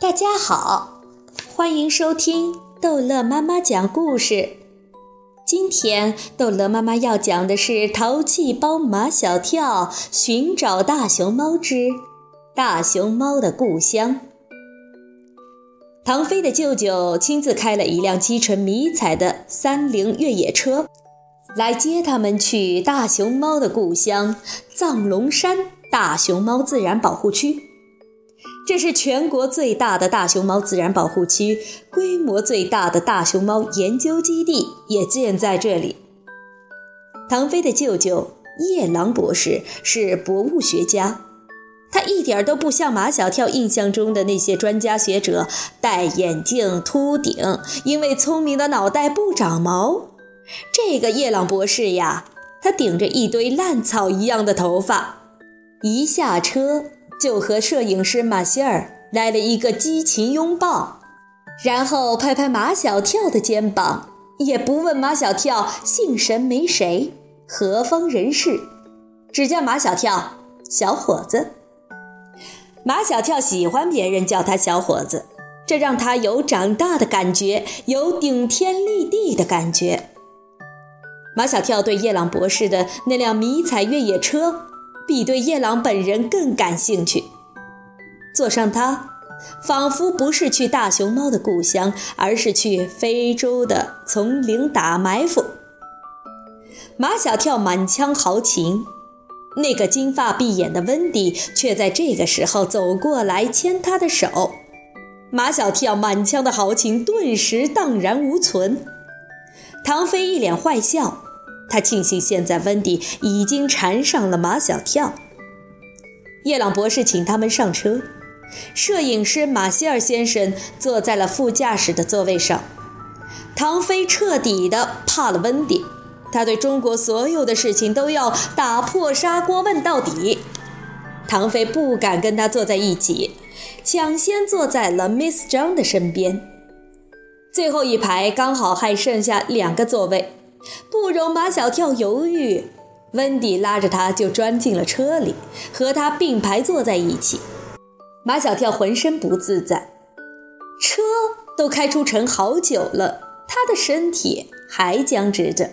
大家好，欢迎收听逗乐妈妈讲故事。今天逗乐妈妈要讲的是《淘气包马小跳寻找大熊猫之大熊猫的故乡》。唐飞的舅舅亲自开了一辆漆成迷彩的三菱越野车，来接他们去大熊猫的故乡藏龙山大熊猫自然保护区。这是全国最大的大熊猫自然保护区，规模最大的大熊猫研究基地也建在这里。唐飞的舅舅叶狼博士是博物学家，他一点都不像马小跳印象中的那些专家学者，戴眼镜、秃顶，因为聪明的脑袋不长毛。这个叶狼博士呀，他顶着一堆烂草一样的头发，一下车。就和摄影师马歇尔来了一个激情拥抱，然后拍拍马小跳的肩膀，也不问马小跳姓神没谁，何方人士，只叫马小跳小伙子。马小跳喜欢别人叫他小伙子，这让他有长大的感觉，有顶天立地的感觉。马小跳对叶朗博士的那辆迷彩越野车。比对夜郎本人更感兴趣。坐上它，仿佛不是去大熊猫的故乡，而是去非洲的丛林打埋伏。马小跳满腔豪情，那个金发碧眼的温迪却在这个时候走过来牵他的手。马小跳满腔的豪情顿时荡然无存。唐飞一脸坏笑。他庆幸现在温迪已经缠上了马小跳。叶朗博士请他们上车，摄影师马歇尔先生坐在了副驾驶的座位上。唐飞彻底的怕了温迪，他对中国所有的事情都要打破砂锅问到底。唐飞不敢跟他坐在一起，抢先坐在了 Miss 张的身边。最后一排刚好还剩下两个座位。不容马小跳犹豫，温迪拉着他就钻进了车里，和他并排坐在一起。马小跳浑身不自在，车都开出城好久了，他的身体还僵直着。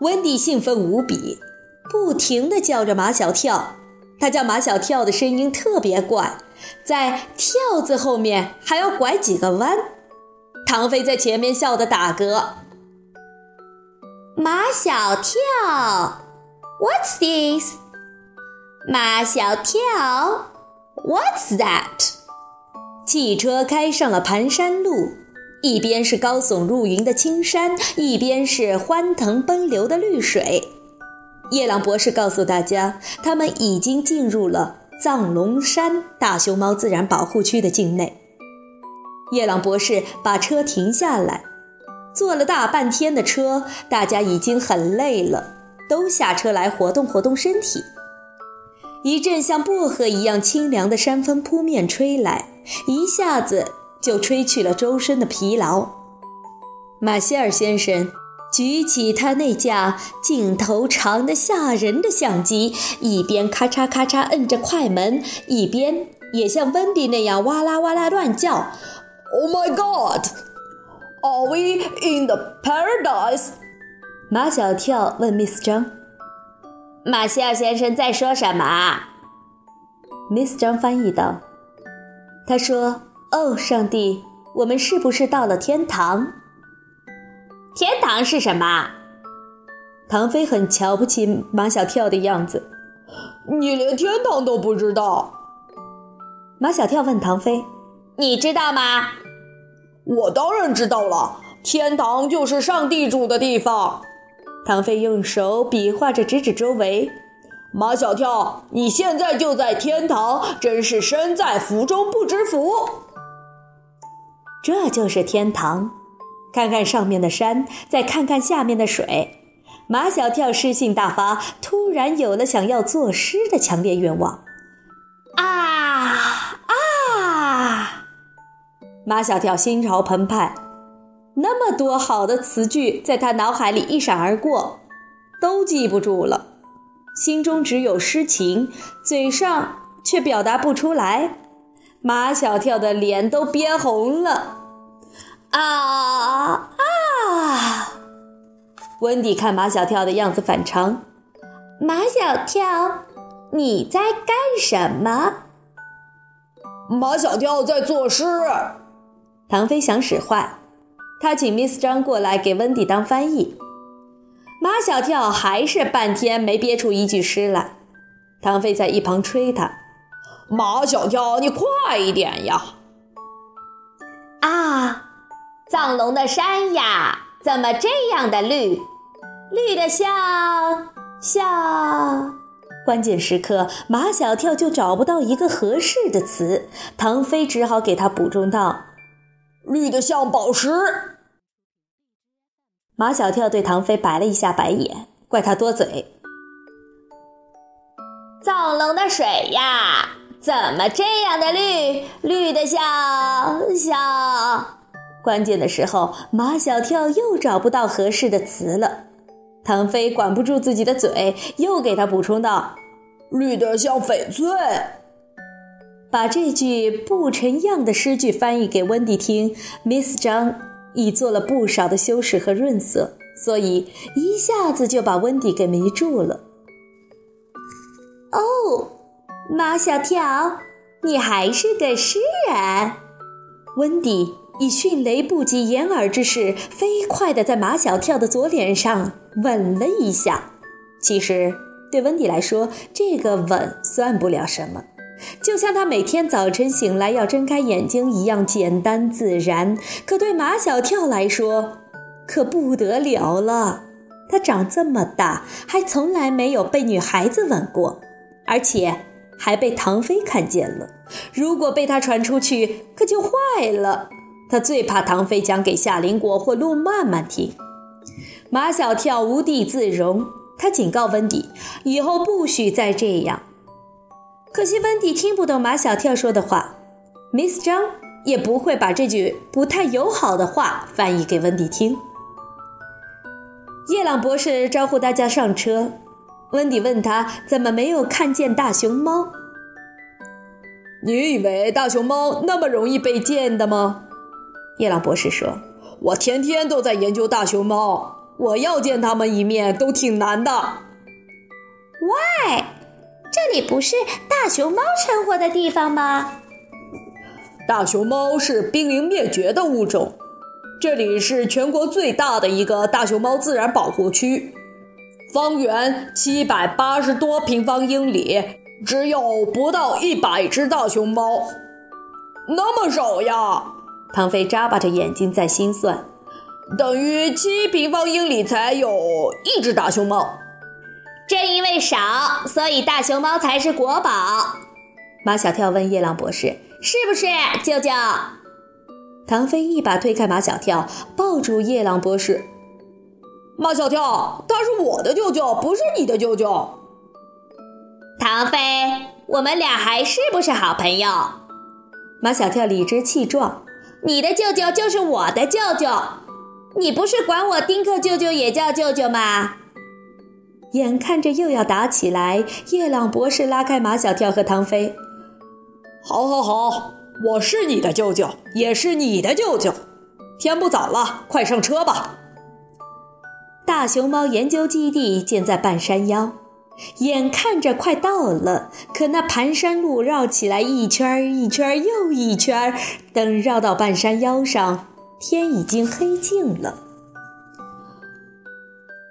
温迪兴奋无比，不停地叫着马小跳。他叫马小跳的声音特别怪，在“跳”字后面还要拐几个弯。唐飞在前面笑得打嗝。马小跳，What's this？马小跳，What's that？汽车开上了盘山路，一边是高耸入云的青山，一边是欢腾奔流的绿水。叶朗博士告诉大家，他们已经进入了藏龙山大熊猫自然保护区的境内。叶朗博士把车停下来。坐了大半天的车，大家已经很累了，都下车来活动活动身体。一阵像薄荷一样清凉的山风扑面吹来，一下子就吹去了周身的疲劳。马歇尔先生举起他那架镜头长得吓人的相机，一边咔嚓咔嚓摁着快门，一边也像温迪那样哇啦哇啦乱叫：“Oh my God！” Are we in the paradise？马小跳问 Miss 张：“马歇尔先生在说什么？”Miss 张翻译道：“他说，哦，上帝，我们是不是到了天堂？天堂是什么？”唐飞很瞧不起马小跳的样子：“你连天堂都不知道？”马小跳问唐飞：“你知道吗？”我当然知道了，天堂就是上帝住的地方。唐飞用手比划着，指指周围。马小跳，你现在就在天堂，真是身在福中不知福。这就是天堂，看看上面的山，再看看下面的水。马小跳诗性大发，突然有了想要作诗的强烈愿望。马小跳心潮澎湃，那么多好的词句在他脑海里一闪而过，都记不住了，心中只有诗情，嘴上却表达不出来。马小跳的脸都憋红了。啊啊！温迪看马小跳的样子反常。马小跳，你在干什么？马小跳在作诗。唐飞想使坏，他请 Miss 张过来给温迪当翻译。马小跳还是半天没憋出一句诗来。唐飞在一旁催他：“马小跳，你快一点呀！”啊！藏龙的山呀，怎么这样的绿？绿的像像……关键时刻，马小跳就找不到一个合适的词，唐飞只好给他补充道：“绿的像宝石。”马小跳对唐飞白了一下白眼，怪他多嘴。藏龙的水呀，怎么这样的绿？绿的像像……关键的时候，马小跳又找不到合适的词了。唐飞管不住自己的嘴，又给他补充道：“绿的像翡翠。”把这句不成样的诗句翻译给温迪听，Miss 张已做了不少的修饰和润色，所以一下子就把温迪给迷住了。哦，马小跳，你还是个诗人，温迪。以迅雷不及掩耳之势，飞快地在马小跳的左脸上吻了一下。其实，对温迪来说，这个吻算不了什么，就像他每天早晨醒来要睁开眼睛一样简单自然。可对马小跳来说，可不得了了。他长这么大，还从来没有被女孩子吻过，而且还被唐飞看见了。如果被他传出去，可就坏了。他最怕唐飞讲给夏林果或陆曼曼听。马小跳无地自容，他警告温迪，以后不许再这样。可惜温迪听不懂马小跳说的话，Miss 张也不会把这句不太友好的话翻译给温迪听。叶朗博士招呼大家上车，温迪问他怎么没有看见大熊猫？你以为大熊猫那么容易被见的吗？叶朗博士说：“我天天都在研究大熊猫，我要见它们一面都挺难的。” Why？这里不是大熊猫生活的地方吗？大熊猫是濒临灭绝的物种，这里是全国最大的一个大熊猫自然保护区，方圆七百八十多平方英里，只有不到一百只大熊猫，那么少呀！唐飞眨巴着眼睛在心算，等于七平方英里才有一只大熊猫。正因为少，所以大熊猫才是国宝。马小跳问夜郎博士：“是不是，舅舅？”唐飞一把推开马小跳，抱住夜郎博士：“马小跳，他是我的舅舅，不是你的舅舅。”唐飞，我们俩还是不是好朋友？马小跳理直气壮。你的舅舅就是我的舅舅，你不是管我丁克舅舅也叫舅舅吗？眼看着又要打起来，叶朗博士拉开马小跳和唐飞。好，好，好，我是你的舅舅，也是你的舅舅。天不早了，快上车吧。大熊猫研究基地建在半山腰。眼看着快到了，可那盘山路绕起来一圈一圈又一圈，等绕到半山腰上，天已经黑尽了。